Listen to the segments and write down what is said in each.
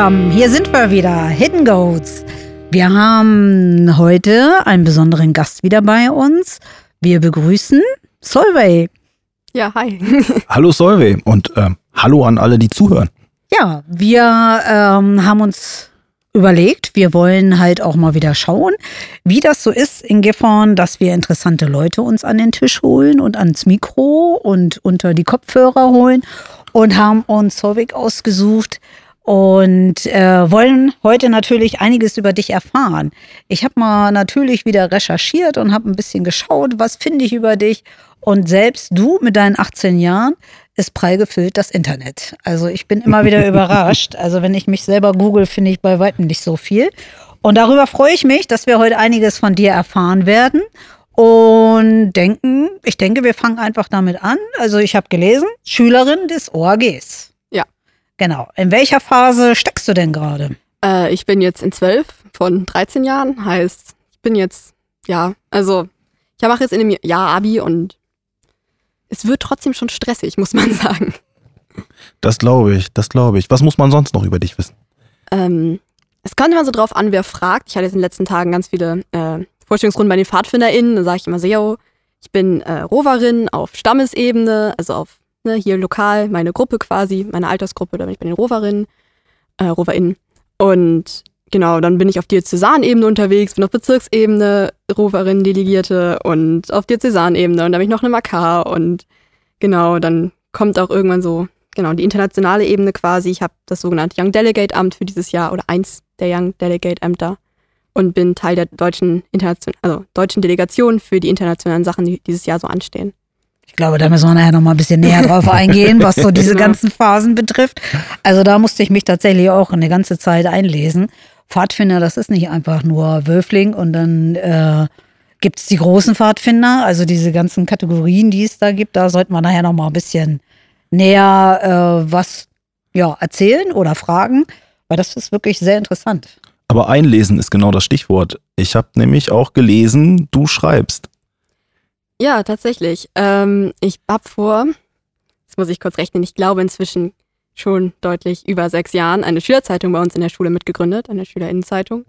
zusammen, hier sind wir wieder, Hidden Goats. Wir haben heute einen besonderen Gast wieder bei uns. Wir begrüßen Solvay. Ja, hi. hallo Solvay und ähm, hallo an alle, die zuhören. Ja, wir ähm, haben uns überlegt, wir wollen halt auch mal wieder schauen, wie das so ist in Gifhorn, dass wir interessante Leute uns an den Tisch holen und ans Mikro und unter die Kopfhörer holen und haben uns Solvik ausgesucht, und äh, wollen heute natürlich einiges über dich erfahren. Ich habe mal natürlich wieder recherchiert und habe ein bisschen geschaut, was finde ich über dich. Und selbst du mit deinen 18 Jahren ist prall gefüllt das Internet. Also ich bin immer wieder überrascht. Also wenn ich mich selber google, finde ich bei weitem nicht so viel. Und darüber freue ich mich, dass wir heute einiges von dir erfahren werden. Und denken, ich denke, wir fangen einfach damit an. Also ich habe gelesen, Schülerin des OAGs. Genau. In welcher Phase steckst du denn gerade? Äh, ich bin jetzt in zwölf von 13 Jahren. Heißt, ich bin jetzt, ja, also ich mache jetzt in einem Jahr Abi und es wird trotzdem schon stressig, muss man sagen. Das glaube ich, das glaube ich. Was muss man sonst noch über dich wissen? Ähm, es kommt immer so drauf an, wer fragt. Ich hatte jetzt in den letzten Tagen ganz viele äh, Vorstellungsrunden bei den PfadfinderInnen. Da sage ich immer so, yo, ich bin äh, Roverin auf Stammesebene, also auf ne, hier lokal, meine Gruppe quasi, meine Altersgruppe, da bin ich bei den Roverinnen, äh, RoverInnen. Und genau, dann bin ich auf Diözesanebene unterwegs, bin auf Bezirksebene, Roverinnen-Delegierte und auf Diözesanebene und da habe ich noch eine Makar und genau, dann kommt auch irgendwann so, genau, die internationale Ebene quasi. Ich habe das sogenannte Young Delegate Amt für dieses Jahr oder eins der Young Delegate Ämter und bin Teil der deutschen, Internation also deutschen Delegation für die internationalen Sachen, die dieses Jahr so anstehen. Ich glaube, da müssen wir nachher noch mal ein bisschen näher drauf eingehen, was so diese genau. ganzen Phasen betrifft. Also da musste ich mich tatsächlich auch eine ganze Zeit einlesen. Pfadfinder, das ist nicht einfach nur Wölfling und dann äh, gibt es die großen Pfadfinder, also diese ganzen Kategorien, die es da gibt. Da sollten wir nachher noch mal ein bisschen näher äh, was ja, erzählen oder fragen, weil das ist wirklich sehr interessant. Aber einlesen ist genau das Stichwort. Ich habe nämlich auch gelesen, du schreibst. Ja, tatsächlich. Ähm, ich habe vor, jetzt muss ich kurz rechnen, ich glaube inzwischen schon deutlich über sechs Jahren eine Schülerzeitung bei uns in der Schule mitgegründet, eine Schülerinnenzeitung,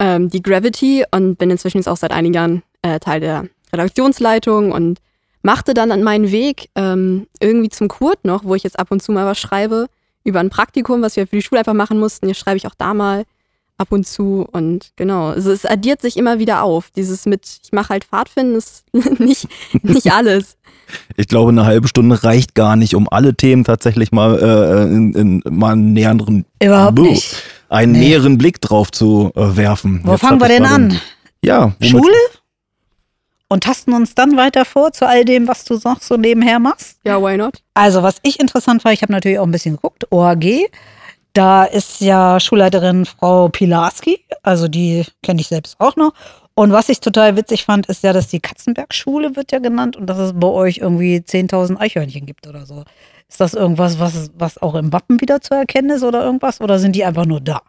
ähm, die Gravity und bin inzwischen jetzt auch seit einigen Jahren äh, Teil der Redaktionsleitung und machte dann an meinen Weg ähm, irgendwie zum Kurt noch, wo ich jetzt ab und zu mal was schreibe, über ein Praktikum, was wir für die Schule einfach machen mussten. Jetzt schreibe ich auch da mal ab und zu und genau, also es addiert sich immer wieder auf. Dieses mit, ich mache halt Pfadfinden ist nicht, nicht alles. Ich glaube, eine halbe Stunde reicht gar nicht, um alle Themen tatsächlich mal äh, in, in mal einen näheren, Überhaupt nicht. einen nee. näheren Blick drauf zu äh, werfen. Wo Jetzt fangen wir denn an? Ja. Womit? Schule? Und tasten uns dann weiter vor zu all dem, was du noch so nebenher machst? Ja, why not? Also, was ich interessant war, ich habe natürlich auch ein bisschen geguckt, OAG. Da ist ja Schulleiterin Frau Pilarski, also die kenne ich selbst auch noch. Und was ich total witzig fand, ist ja, dass die Katzenberg-Schule wird ja genannt und dass es bei euch irgendwie 10.000 Eichhörnchen gibt oder so. Ist das irgendwas, was, was auch im Wappen wieder zu erkennen ist oder irgendwas? Oder sind die einfach nur da?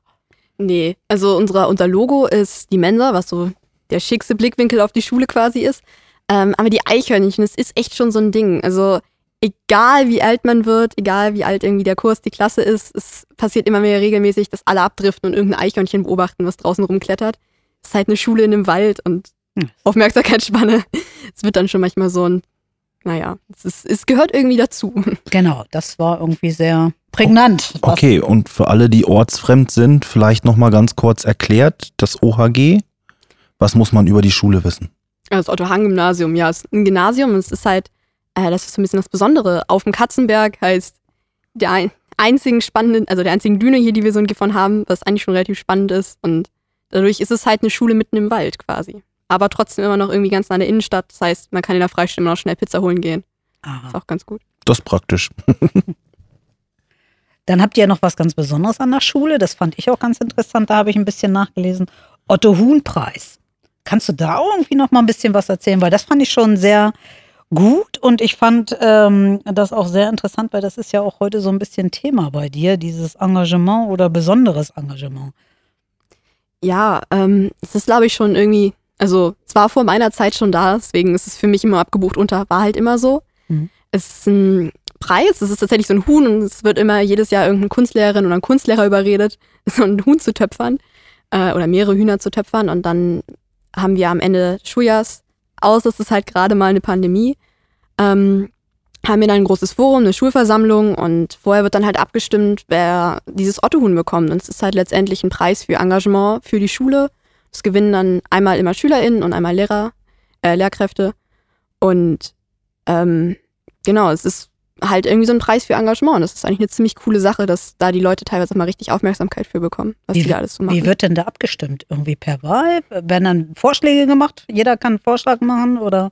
Nee, also unsere, unser Logo ist die Mensa, was so der schickste Blickwinkel auf die Schule quasi ist. Ähm, aber die Eichhörnchen, das ist echt schon so ein Ding. Also egal wie alt man wird, egal wie alt irgendwie der Kurs, die Klasse ist, es passiert immer mehr regelmäßig, dass alle abdriften und irgendein Eichhörnchen beobachten, was draußen rumklettert. Es ist halt eine Schule in einem Wald und hm. Aufmerksamkeitsspanne. Es wird dann schon manchmal so ein, naja, es, ist, es gehört irgendwie dazu. Genau, das war irgendwie sehr prägnant. Okay, und für alle, die ortsfremd sind, vielleicht nochmal ganz kurz erklärt, das OHG, was muss man über die Schule wissen? Das Otto-Hahn-Gymnasium, ja, es ist ein Gymnasium, es ist halt äh, das ist so ein bisschen das Besondere. Auf dem Katzenberg heißt der einzigen spannenden, also der einzigen Düne hier, die wir so in Gifhorn haben, was eigentlich schon relativ spannend ist. Und dadurch ist es halt eine Schule mitten im Wald quasi. Aber trotzdem immer noch irgendwie ganz nah an der Innenstadt. Das heißt, man kann in der Freistunde noch schnell Pizza holen gehen. Aha. Ist auch ganz gut. Das ist praktisch. Dann habt ihr ja noch was ganz Besonderes an der Schule. Das fand ich auch ganz interessant. Da habe ich ein bisschen nachgelesen. Otto Huhn Preis. Kannst du da irgendwie noch mal ein bisschen was erzählen? Weil das fand ich schon sehr gut und ich fand ähm, das auch sehr interessant, weil das ist ja auch heute so ein bisschen Thema bei dir, dieses Engagement oder besonderes Engagement. Ja, ähm, es ist glaube ich schon irgendwie, also es war vor meiner Zeit schon da, deswegen ist es für mich immer abgebucht unter, war halt immer so. Mhm. Es ist ein Preis. Das ist tatsächlich so ein Huhn und es wird immer jedes Jahr irgendeine Kunstlehrerin oder ein Kunstlehrer überredet, so ein Huhn zu töpfern äh, oder mehrere Hühner zu töpfern. Und dann haben wir am Ende des Schuljahrs, aus, es ist halt gerade mal eine Pandemie, ähm, haben wir dann ein großes Forum, eine Schulversammlung und vorher wird dann halt abgestimmt, wer dieses Ottohuhn bekommt. Und es ist halt letztendlich ein Preis für Engagement für die Schule. Das gewinnen dann einmal immer SchülerInnen und einmal Lehrer, äh, Lehrkräfte. Und ähm, genau, es ist halt irgendwie so ein Preis für Engagement. Das ist eigentlich eine ziemlich coole Sache, dass da die Leute teilweise mal richtig Aufmerksamkeit für bekommen, was Wie- die da alles so machen. Wie wird denn da abgestimmt? Irgendwie per Wahl? Werden dann Vorschläge gemacht? Jeder kann einen Vorschlag machen oder?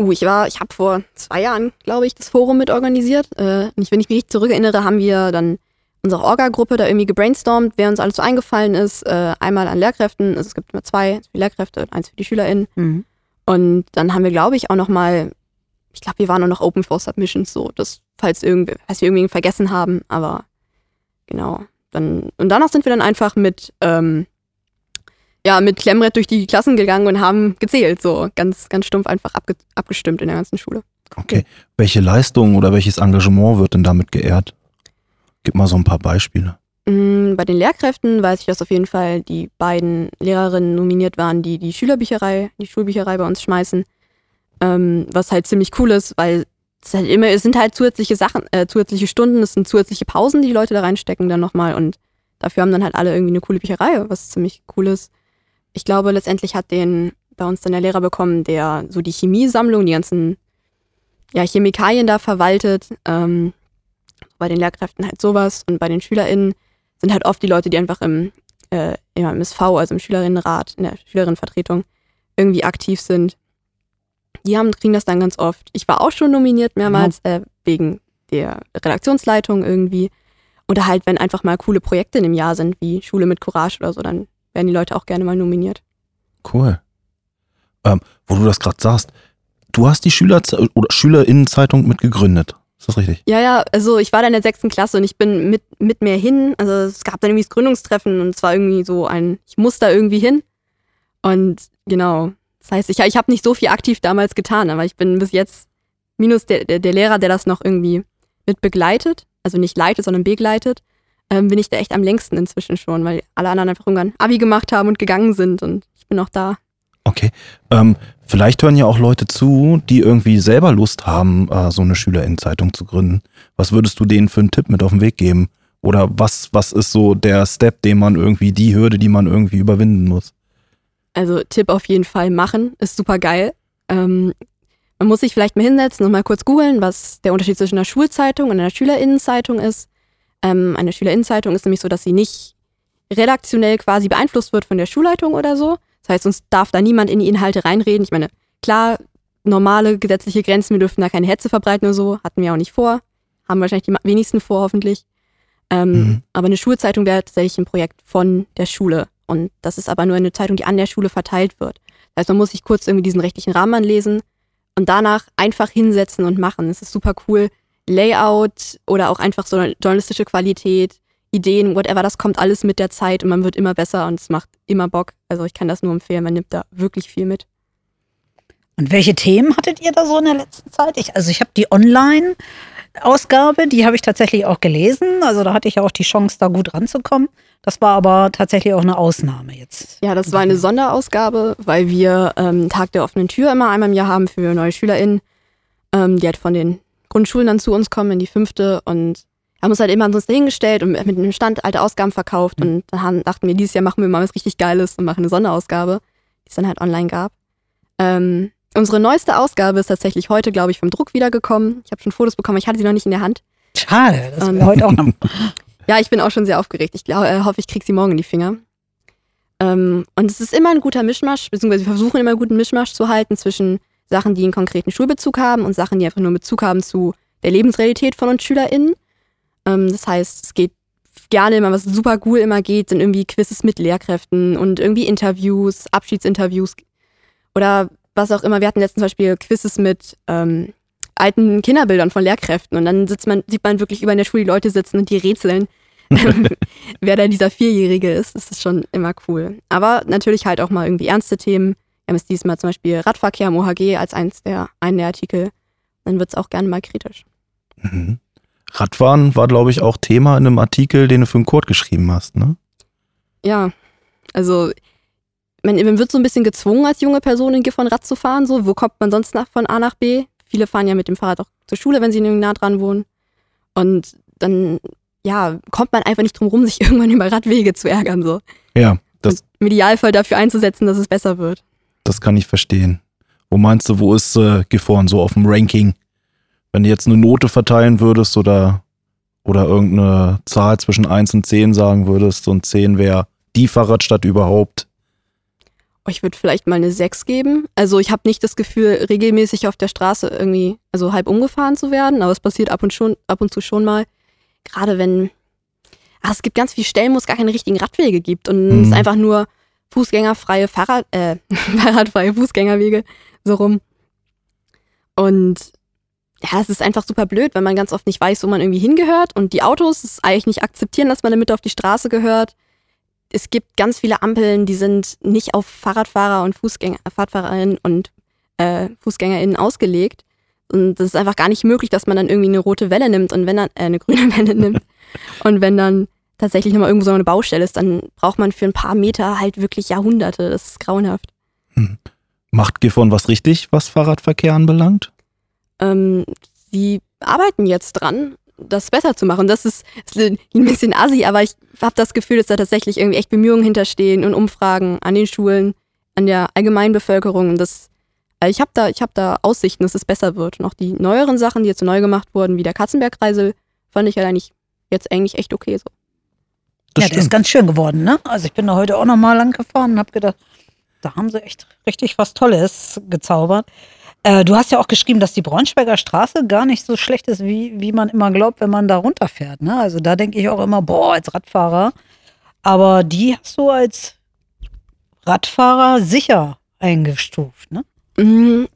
Uh, ich war, ich habe vor zwei Jahren, glaube ich, das Forum mit organisiert. Äh, und ich, wenn ich mich richtig zurückerinnere, haben wir dann unsere Orga-Gruppe da irgendwie gebrainstormt, wer uns alles so eingefallen ist. Äh, einmal an Lehrkräften, also es gibt immer zwei, eins für die Lehrkräfte und eins für die SchülerInnen. Mhm. Und dann haben wir, glaube ich, auch noch mal, ich glaube, wir waren auch noch Open for Submissions, so, dass, falls irgendwie, falls wir irgendwie vergessen haben, aber genau. Dann, und danach sind wir dann einfach mit, ähm, ja, mit Klemmbrett durch die Klassen gegangen und haben gezählt, so ganz, ganz stumpf einfach abge abgestimmt in der ganzen Schule. Okay. Welche Leistung oder welches Engagement wird denn damit geehrt? Gib mal so ein paar Beispiele. Mm, Bei den Lehrkräften weiß ich, dass auf jeden Fall die beiden Lehrerinnen nominiert waren, die die Schülerbücherei, die Schulbücherei bei uns schmeißen. Ähm, was halt ziemlich cool ist, weil es halt immer, es sind halt zusätzliche Sachen, äh, zusätzliche Stunden, es sind zusätzliche Pausen, die die Leute da reinstecken dann nochmal und dafür haben dann halt alle irgendwie eine coole Bücherei, was ziemlich cool ist. Ich glaube, letztendlich hat den bei uns dann der Lehrer bekommen, der so die Chemiesammlung, die ganzen ja, Chemikalien da verwaltet. Ähm, bei den Lehrkräften halt sowas und bei den SchülerInnen sind halt oft die Leute, die einfach im, äh, im MSV, also im Schülerinnenrat, in der Schülerinnenvertretung irgendwie aktiv sind. Die haben, kriegen das dann ganz oft. Ich war auch schon nominiert mehrmals, äh, wegen der Redaktionsleitung irgendwie. Oder halt, wenn einfach mal coole Projekte in dem Jahr sind, wie Schule mit Courage oder so, dann werden die Leute auch gerne mal nominiert. Cool. Ähm, wo du das gerade sagst, du hast die Schüler oder Schülerinnenzeitung mit gegründet. Ist das richtig? Ja, ja, also ich war da in der sechsten Klasse und ich bin mit, mit mir hin. Also es gab dann irgendwie das Gründungstreffen und es war irgendwie so ein, ich muss da irgendwie hin. Und genau, das heißt, ich, ich habe nicht so viel aktiv damals getan, aber ich bin bis jetzt, minus der, der, der Lehrer, der das noch irgendwie mit begleitet, also nicht leitet, sondern begleitet, ähm, bin ich da echt am längsten inzwischen schon, weil alle anderen einfach irgendwann Abi gemacht haben und gegangen sind und ich bin noch da. Okay. Ähm, vielleicht hören ja auch Leute zu, die irgendwie selber Lust haben, äh, so eine Schülerinnenzeitung zu gründen. Was würdest du denen für einen Tipp mit auf den Weg geben? Oder was, was ist so der Step, den man irgendwie, die Hürde, die man irgendwie überwinden muss? Also Tipp auf jeden Fall machen, ist super geil. Ähm, man muss sich vielleicht mal hinsetzen und mal kurz googeln, was der Unterschied zwischen einer Schulzeitung und einer Schülerinnenzeitung ist. Ähm, eine Schülerinnenzeitung ist nämlich so, dass sie nicht redaktionell quasi beeinflusst wird von der Schulleitung oder so. Das heißt, uns darf da niemand in die Inhalte reinreden. Ich meine, klar, normale gesetzliche Grenzen, wir dürfen da keine Hetze verbreiten oder so, hatten wir auch nicht vor. Haben wahrscheinlich die wenigsten vor, hoffentlich. Ähm, Mhm. Aber eine Schulzeitung wäre tatsächlich ein Projekt von der Schule. Und das ist aber nur eine Zeitung, die an der Schule verteilt wird. Das heißt, man muss sich kurz irgendwie diesen rechtlichen Rahmen anlesen und danach einfach hinsetzen und machen. Es ist super cool. Layout oder auch einfach so journalistische Qualität, Ideen, whatever, das kommt alles mit der Zeit und man wird immer besser und es macht immer Bock. Also ich kann das nur empfehlen, man nimmt da wirklich viel mit. Und welche Themen hattet ihr da so in der letzten Zeit? Ich, also ich habe die Online-Ausgabe, die habe ich tatsächlich auch gelesen. Also da hatte ich ja auch die Chance, da gut ranzukommen. Das war aber tatsächlich auch eine Ausnahme jetzt. Ja, das war eine Sonderausgabe, weil wir ähm, Tag der offenen Tür immer einmal im Jahr haben für neue SchülerInnen, ähm, die halt von den Grundschulen dann zu uns kommen in die fünfte und haben uns halt immer ansonsten hingestellt und mit einem Stand alte Ausgaben verkauft und dann haben, dachten wir, dieses Jahr machen wir mal was richtig Geiles und machen eine Sonderausgabe, die es dann halt online gab. Ähm, unsere neueste Ausgabe ist tatsächlich heute, glaube ich, vom Druck wiedergekommen. Ich habe schon Fotos bekommen, ich hatte sie noch nicht in der Hand. Schade, das wäre heute auch noch. Ja, ich bin auch schon sehr aufgeregt. Ich glaub, äh, hoffe, ich kriege sie morgen in die Finger. Ähm, und es ist immer ein guter Mischmasch, beziehungsweise wir versuchen immer einen guten Mischmasch zu halten zwischen Sachen, die einen konkreten Schulbezug haben und Sachen, die einfach nur Bezug haben zu der Lebensrealität von uns SchülerInnen. Ähm, das heißt, es geht gerne immer, was super cool immer geht, sind irgendwie Quizzes mit Lehrkräften und irgendwie Interviews, Abschiedsinterviews oder was auch immer. Wir hatten letztens zum Beispiel Quizzes mit ähm, alten Kinderbildern von Lehrkräften und dann sitzt man, sieht man wirklich über in der Schule die Leute sitzen und die rätseln, wer da dieser Vierjährige ist. Das ist schon immer cool. Aber natürlich halt auch mal irgendwie ernste Themen. Wir haben jetzt diesmal zum Beispiel Radverkehr am OHG als eins der, einen der Artikel. Dann wird es auch gerne mal kritisch. Mhm. Radfahren war, glaube ich, auch Thema in einem Artikel, den du für den Kurt geschrieben hast, ne? Ja, also man, man wird so ein bisschen gezwungen als junge Person in Gifhorn Rad zu fahren. So, wo kommt man sonst nach, von A nach B? Viele fahren ja mit dem Fahrrad auch zur Schule, wenn sie nah dran wohnen. Und dann, ja, kommt man einfach nicht drum rum, sich irgendwann über Radwege zu ärgern. So. Ja, das, Und im Idealfall dafür einzusetzen, dass es besser wird. das kann ich verstehen. Wo meinst du, wo ist äh, Gifhorn so auf dem Ranking? Wenn du jetzt eine Note verteilen würdest oder, oder irgendeine Zahl zwischen 1 und 10 sagen würdest und 10 wäre die Fahrradstadt überhaupt. Oh, Ich würde vielleicht mal eine 6 geben. Also ich habe nicht das Gefühl, regelmäßig auf der Straße irgendwie, also halb umgefahren zu werden, aber es passiert ab und schon, ab und zu schon mal. Gerade wenn, ah, es gibt ganz viele Stellen, wo es gar keine richtigen Radwege gibt und Mhm. es ist einfach nur fußgängerfreie Fahrrad, äh, Fahrradfreie Fußgängerwege so rum. Und ja, es ist einfach super blöd, weil man ganz oft nicht weiß, wo man irgendwie hingehört und die Autos es eigentlich nicht akzeptieren, dass man damit auf die Straße gehört es gibt ganz viele Ampeln, die sind nicht auf Fahrradfahrer und Fußgänger, Fahrradfahrerinnen und äh, FußgängerInnen ausgelegt. Und das ist einfach gar nicht möglich, dass man dann irgendwie eine rote Welle nimmt und wenn dann, äh, eine grüne Welle nimmt. Und wenn dann tatsächlich nochmal irgendwo so eine Baustelle ist, dann braucht man für ein paar Meter halt wirklich Jahrhunderte. Das ist grauenhaft. Macht Gifhorn was richtig, was Fahrradverkehr anbelangt? Ähm, sie arbeiten jetzt dran, das besser zu machen. Das ist, ist ein bisschen assi, aber ich habe das Gefühl, dass da tatsächlich irgendwie echt Bemühungen hinterstehen und Umfragen an den Schulen, an der Allgemeinbevölkerung. Und das, äh, ich habe da, ich hab da Aussichten, dass es besser wird. Und auch die neueren Sachen, die jetzt neu gemacht wurden, wie der Katzenbergkreisel, fand ich ja eigentlich jetzt eigentlich echt okay so. Das ja, der ist ganz schön geworden, ne? Also ich bin da heute auch noch mal lang gefahren und habe gedacht, da haben sie echt richtig was Tolles gezaubert. Äh, du hast ja auch geschrieben, dass die Braunschweiger Straße gar nicht so schlecht ist, wie, wie man immer glaubt, wenn man da runterfährt. Ne? Also da denke ich auch immer, boah, als Radfahrer. Aber die hast du als Radfahrer sicher eingestuft, ne? Mm,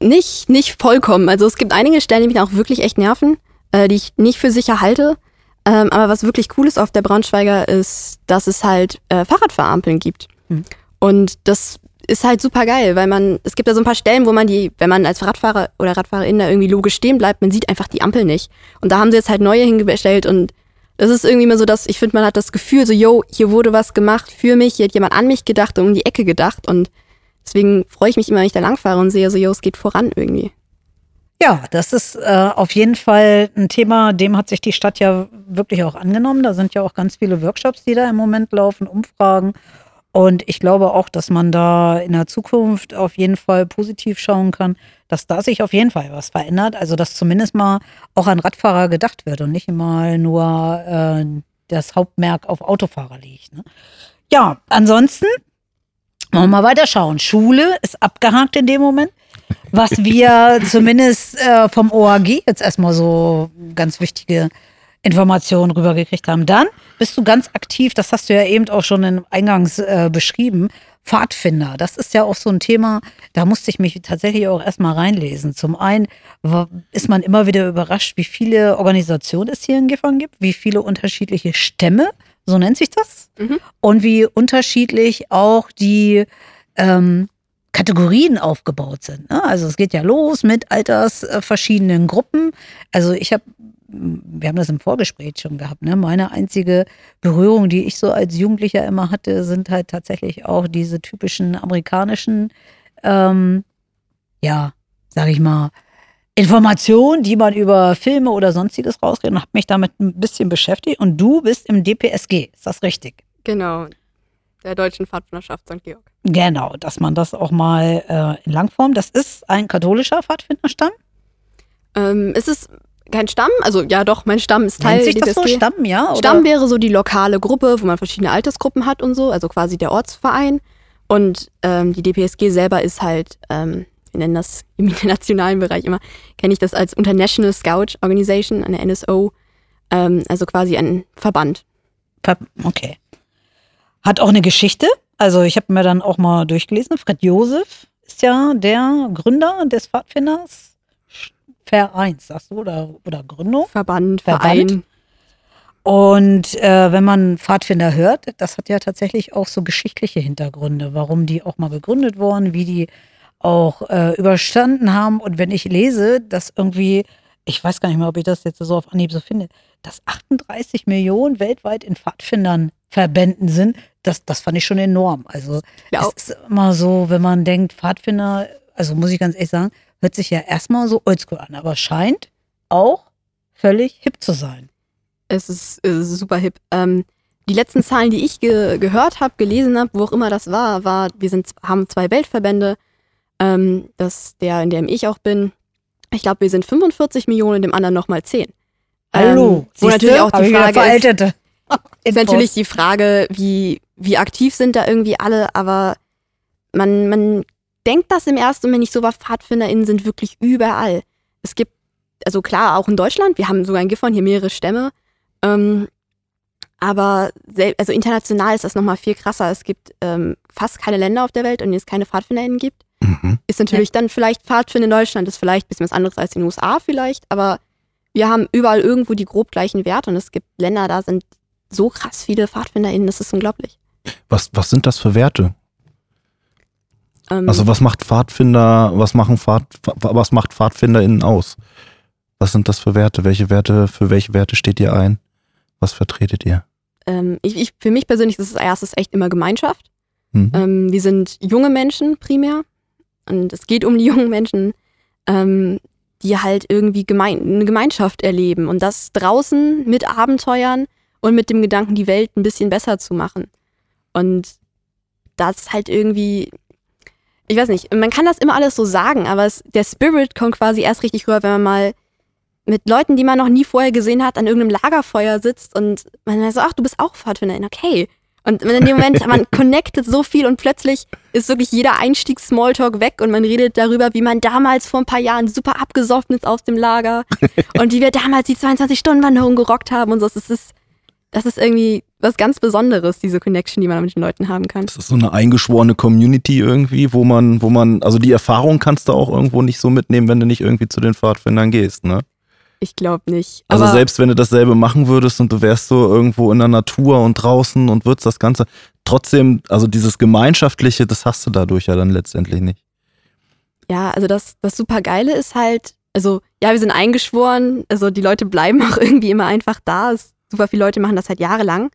Nicht, nicht vollkommen. Also es gibt einige Stellen, die mich auch wirklich echt nerven, äh, die ich nicht für sicher halte. Ähm, aber was wirklich cool ist auf der Braunschweiger ist, dass es halt äh, Fahrradfahrampeln gibt. Mhm. Und das ist halt super geil, weil man, es gibt ja so ein paar Stellen, wo man die, wenn man als Radfahrer oder Radfahrerin da irgendwie logisch stehen bleibt, man sieht einfach die Ampel nicht. Und da haben sie jetzt halt neue hingestellt und das ist irgendwie immer so, dass ich finde, man hat das Gefühl, so, yo, hier wurde was gemacht für mich, hier hat jemand an mich gedacht und um die Ecke gedacht und deswegen freue ich mich immer, wenn ich da langfahre und sehe, so, yo, es geht voran irgendwie. Ja, das ist äh, auf jeden Fall ein Thema, dem hat sich die Stadt ja wirklich auch angenommen. Da sind ja auch ganz viele Workshops, die da im Moment laufen, Umfragen. Und ich glaube auch, dass man da in der Zukunft auf jeden Fall positiv schauen kann, dass da sich auf jeden Fall was verändert. Also dass zumindest mal auch an Radfahrer gedacht wird und nicht immer nur äh, das Hauptmerk auf Autofahrer liegt. Ne? Ja, ansonsten wollen wir mal weiterschauen. Schule ist abgehakt in dem Moment. Was wir zumindest äh, vom OAG jetzt erstmal so ganz wichtige Informationen rübergekriegt haben. Dann bist du ganz aktiv, das hast du ja eben auch schon in Eingangs äh, beschrieben, Pfadfinder. Das ist ja auch so ein Thema, da musste ich mich tatsächlich auch erstmal reinlesen. Zum einen ist man immer wieder überrascht, wie viele Organisationen es hier in Gifhorn gibt, wie viele unterschiedliche Stämme, so nennt sich das, Mhm. und wie unterschiedlich auch die ähm, Kategorien aufgebaut sind. Ne? Also es geht ja los mit altersverschiedenen verschiedenen Gruppen. Also ich habe, wir haben das im Vorgespräch schon gehabt, ne? meine einzige Berührung, die ich so als Jugendlicher immer hatte, sind halt tatsächlich auch diese typischen amerikanischen, ähm, ja, sag ich mal, Informationen, die man über Filme oder sonstiges rauskriegt und habe mich damit ein bisschen beschäftigt. Und du bist im DPSG, ist das richtig? Genau. Der Deutschen Pfadfinderschaft St. Georg. Genau, dass man das auch mal äh, in Langform, das ist ein katholischer Pfadfinderstamm. Ähm, es ist kein Stamm, also ja doch, mein Stamm ist Teil Nennt sich das so? Stamm, ja? Oder? Stamm wäre so die lokale Gruppe, wo man verschiedene Altersgruppen hat und so, also quasi der Ortsverein. Und ähm, die DPSG selber ist halt, ähm, wir nennen das im internationalen Bereich immer, kenne ich das als International Scout Organization, eine NSO, ähm, also quasi ein Verband. Ver- Okay. Hat auch eine Geschichte. Also ich habe mir dann auch mal durchgelesen. Fred Josef ist ja der Gründer des Pfadfinders Vereins, sagst du, oder, oder Gründung. Verband, Verband? Verein. Und äh, wenn man Pfadfinder hört, das hat ja tatsächlich auch so geschichtliche Hintergründe, warum die auch mal gegründet wurden, wie die auch äh, überstanden haben. Und wenn ich lese, dass irgendwie ich weiß gar nicht mehr, ob ich das jetzt so auf Anhieb so finde, dass 38 Millionen weltweit in Pfadfindern Verbänden sind, das, das fand ich schon enorm. Also Ja. es ist immer so, wenn man denkt, Pfadfinder, also muss ich ganz ehrlich sagen, hört sich ja erstmal so oldschool an, aber scheint auch völlig hip zu sein. Es ist, es ist super hip. Ähm, die letzten Zahlen, die ich ge gehört habe, gelesen habe, wo auch immer das war, war, wir sind, haben zwei Weltverbände, ähm, das der, in dem ich auch bin. Ich glaube, wir sind 45 Millionen, in dem anderen nochmal 10. Hallo. Ähm, wo natürlich auch die Frage ist, veraltete. ist natürlich die Frage, wie, wie aktiv sind da irgendwie alle, aber man, man denkt das im ersten Moment nicht so, aber PfadfinderInnen sind wirklich überall. Es gibt, also klar, auch in Deutschland, wir haben sogar in Gifhorn hier mehrere Stämme, ähm, aber also international ist das nochmal viel krasser. Es gibt ähm, fast keine Länder auf der Welt, in denen es keine PfadfinderInnen gibt. Mhm. Ist natürlich dann vielleicht Pfadfinder in Deutschland, ist vielleicht ein bisschen was anderes als in den USA vielleicht, aber wir haben überall irgendwo die grob gleichen Werte und es gibt Länder, da sind so krass viele PfadfinderInnen, das ist unglaublich. Was, was sind das für Werte? Ähm, Also was macht Pfadfinder, was machen Pfad, was macht PfadfinderInnen aus? Was sind das für Werte? Welche Werte, für welche Werte steht ihr ein? Was vertretet ihr? ähm, ich, ich, für mich persönlich ist es erstes echt immer Gemeinschaft. Mhm. Ähm, wir sind junge Menschen primär und es geht um die jungen Menschen, ähm, die halt irgendwie gemein, eine Gemeinschaft erleben und das draußen mit Abenteuern und mit dem Gedanken, die Welt ein bisschen besser zu machen. Und das halt irgendwie, ich weiß nicht, man kann das immer alles so sagen, aber es, der Spirit kommt quasi erst richtig rüber, wenn man mal mit Leuten, die man noch nie vorher gesehen hat, an irgendeinem Lagerfeuer sitzt und man so, ach, du bist auch Pfadfinderin, okay. Und in dem Moment, man connectet so viel und plötzlich ist wirklich jeder Einstieg-Smalltalk weg und man redet darüber, wie man damals vor ein paar Jahren super abgesoffen ist aus dem Lager und wie wir damals die 22-Stunden-Wanderung gerockt haben und so. Das ist, das ist irgendwie was ganz Besonderes, diese Connection, die man mit den Leuten haben kann. Das ist so eine eingeschworene Community irgendwie, wo man, wo man, also die Erfahrung kannst du auch irgendwo nicht so mitnehmen, wenn du nicht irgendwie zu den Pfadfindern gehst, ne? Ich glaube nicht. Also selbst wenn du dasselbe machen würdest und du wärst so irgendwo in der Natur und draußen und würdest das Ganze, trotzdem, also dieses Gemeinschaftliche, das hast du dadurch ja dann letztendlich nicht. Ja, also das, das super Geile ist halt, also ja, wir sind eingeschworen, also die Leute bleiben auch irgendwie immer einfach da. Es, super viele Leute machen das halt jahrelang.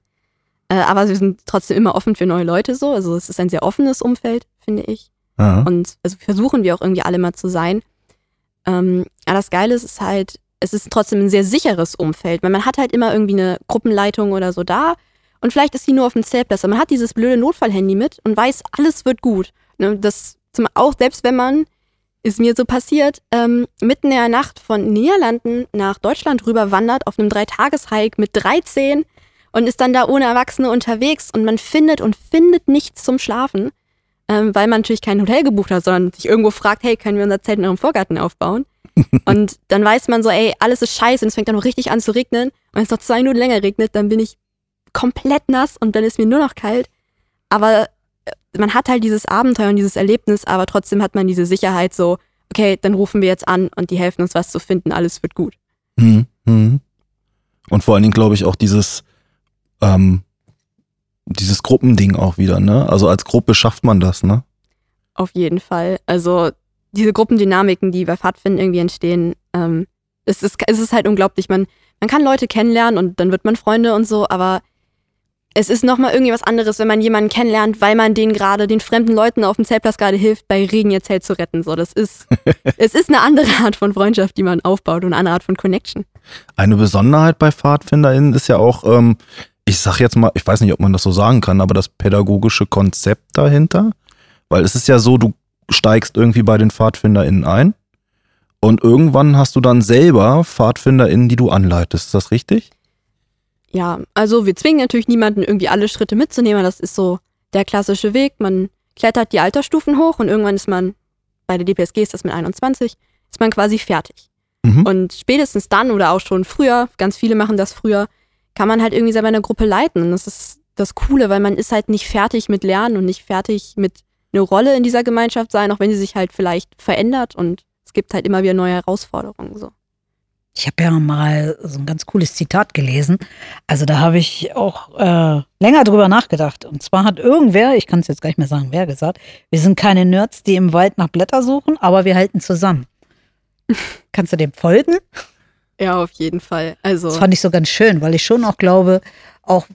Äh, aber wir sind trotzdem immer offen für neue Leute so. Also es ist ein sehr offenes Umfeld, finde ich. Ja. Und also versuchen wir auch irgendwie alle mal zu sein. Ähm, aber das Geile ist, ist halt, es ist trotzdem ein sehr sicheres Umfeld, weil man hat halt immer irgendwie eine Gruppenleitung oder so da und vielleicht ist die nur auf dem Zeltplatz, aber man hat dieses blöde Notfallhandy mit und weiß, alles wird gut. Ne, Das zum, auch selbst wenn man, ist mir so passiert, ähm, mitten in der Nacht von Niederlanden nach Deutschland rüber wandert auf einem Dreitageshike mit 13 und ist dann da ohne Erwachsene unterwegs und man findet und findet nichts zum Schlafen ähm, weil man natürlich kein Hotel gebucht hat, sondern sich irgendwo fragt, hey, können wir unser Zelt in eurem Vorgarten aufbauen? und dann weiß man so, ey, alles ist scheiße und es fängt dann noch richtig an zu regnen. Und wenn es noch zwei Minuten länger regnet, dann bin ich komplett nass und dann ist mir nur noch kalt. Aber äh, man hat halt dieses Abenteuer und dieses Erlebnis, aber trotzdem hat man diese Sicherheit so, okay, dann rufen wir jetzt an und die helfen uns was zu finden, alles wird gut. Mhm. Mhm. Und vor allen Dingen glaube ich auch dieses, ähm, dieses Gruppending auch wieder, ne? Also als Gruppe schafft man das, ne? Auf jeden Fall. Also diese Gruppendynamiken, die bei Pfadfinden irgendwie entstehen, ähm, es, ist, es ist halt unglaublich. Man, man kann Leute kennenlernen und dann wird man Freunde und so, aber es ist nochmal irgendwie was anderes, wenn man jemanden kennenlernt, weil man den gerade, den fremden Leuten auf dem Zeltplatz gerade hilft, bei Regen ihr Zelt zu retten. So, das ist, es ist eine andere Art von Freundschaft, die man aufbaut und eine andere Art von Connection. Eine Besonderheit bei PfadfinderInnen ist ja auch, ähm, ich sag jetzt mal, ich weiß nicht, ob man das so sagen kann, aber das pädagogische Konzept dahinter. Weil es ist ja so, du steigst irgendwie bei den PfadfinderInnen ein und irgendwann hast du dann selber PfadfinderInnen, die du anleitest. Ist das richtig? Ja, also wir zwingen natürlich niemanden irgendwie alle Schritte mitzunehmen. Das ist so der klassische Weg. Man klettert die Altersstufen hoch und irgendwann ist man, bei der DPSG ist das mit 21, ist man quasi fertig. Mhm. Und spätestens dann oder auch schon früher, ganz viele machen das früher, kann man halt irgendwie selber eine Gruppe leiten. Und das ist das Coole, weil man ist halt nicht fertig mit Lernen und nicht fertig mit eine Rolle in dieser Gemeinschaft sein, auch wenn sie sich halt vielleicht verändert und es gibt halt immer wieder neue Herausforderungen. So. Ich habe ja mal so ein ganz cooles Zitat gelesen. Also da habe ich auch äh, länger drüber nachgedacht. Und zwar hat irgendwer, ich kann es jetzt gar nicht mehr sagen, wer gesagt, wir sind keine Nerds, die im Wald nach Blätter suchen, aber wir halten zusammen. Kannst du dem folgen? Ja, auf jeden Fall. Also Das fand ich so ganz schön, weil ich schon auch glaube, auch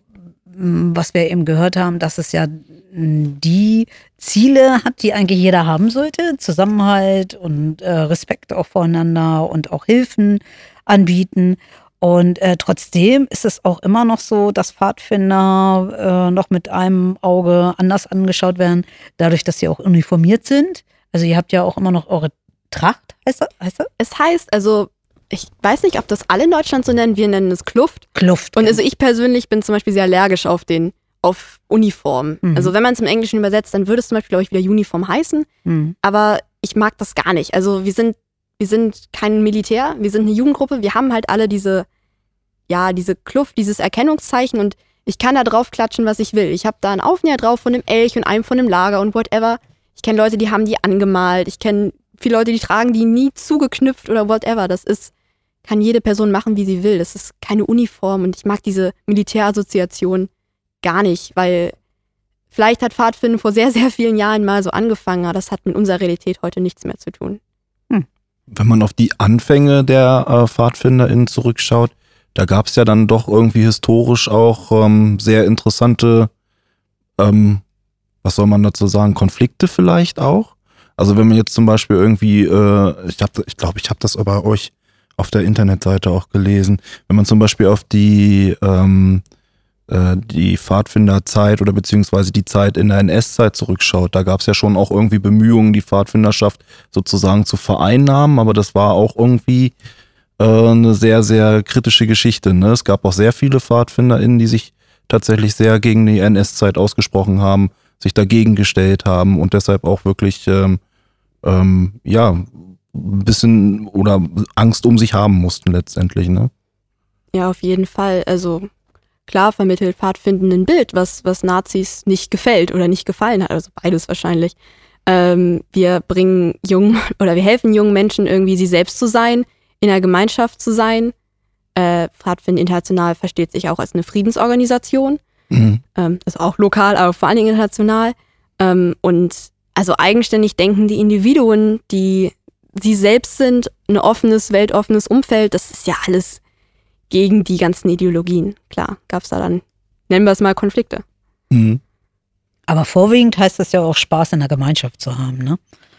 m, was wir eben gehört haben, dass es ja m, die Ziele hat, die eigentlich jeder haben sollte. Zusammenhalt und äh, Respekt auch voreinander und auch Hilfen anbieten. Und äh, trotzdem ist es auch immer noch so, dass Pfadfinder äh, noch mit einem Auge anders angeschaut werden, dadurch, dass sie auch uniformiert sind. Also ihr habt ja auch immer noch eure Tracht, heißt das? Heißt das? es heißt, also ich weiß nicht, ob das alle in Deutschland so nennen, wir nennen es Kluft. Kluft. Und also ich persönlich bin zum Beispiel sehr allergisch auf den, auf Uniform. Mhm. Also wenn man es im Englischen übersetzt, dann würde es zum Beispiel, glaube ich, wieder Uniform heißen. Hm. Aber ich mag das gar nicht. Also wir sind, wir sind kein Militär, wir sind eine Jugendgruppe, wir haben halt alle diese, ja, diese Kluft, dieses Erkennungszeichen und ich kann da drauf klatschen, was ich will. Ich habe da einen Aufnäher drauf von einem Elch und einem von einem Lager und whatever. Ich kenne Leute, die haben die angemalt. Ich kenne viele Leute, die tragen die nie zugeknüpft oder whatever. Das ist, kann jede Person machen, wie sie will. Das ist keine Uniform und ich mag diese Militärassoziation gar nicht, weil vielleicht hat Pfadfinden vor sehr, sehr vielen Jahren mal so angefangen, aber das hat mit unserer Realität heute nichts mehr zu tun. Wenn man auf die Anfänge der äh, PfadfinderInnen zurückschaut, da gab es ja dann doch irgendwie historisch auch ähm, sehr interessante, ähm, was soll man dazu sagen, Konflikte vielleicht auch. Also wenn man jetzt zum Beispiel irgendwie, äh, ich glaube, ich, glaub, ich habe das bei euch auf der Internetseite auch gelesen, wenn man zum Beispiel auf die ähm, äh, die Pfadfinderzeit oder beziehungsweise die Zeit in der NS-Zeit zurückschaut, da gab es ja schon auch irgendwie Bemühungen, die Pfadfinderschaft sozusagen zu vereinnahmen, aber das war auch irgendwie äh, eine sehr, sehr kritische Geschichte. Ne? Es gab auch sehr viele PfadfinderInnen, die sich tatsächlich sehr gegen die NS-Zeit ausgesprochen haben, sich dagegen gestellt haben und deshalb auch wirklich ähm, ähm, ja ein bisschen oder Angst um sich haben mussten letztendlich. Ne? Ja, auf jeden Fall. Also klar vermittelt Pfadfinden ein Bild, was, was Nazis nicht gefällt oder nicht gefallen hat. Also beides wahrscheinlich. Ähm, wir bringen jungen oder wir helfen jungen Menschen irgendwie, sie selbst zu sein, in der Gemeinschaft zu sein. Äh, Pfadfinden International versteht sich auch als eine Friedensorganisation. Mhm. ähm, also auch lokal, aber vor allen Dingen international. Ähm, und also eigenständig denken die Individuen, die sie selbst sind, ein offenes, weltoffenes Umfeld, das ist ja alles gegen die ganzen Ideologien. Klar, gab es da dann, nennen wir es mal, Konflikte. Mhm. Aber vorwiegend heißt es ja auch Spaß in der Gemeinschaft zu haben, ne?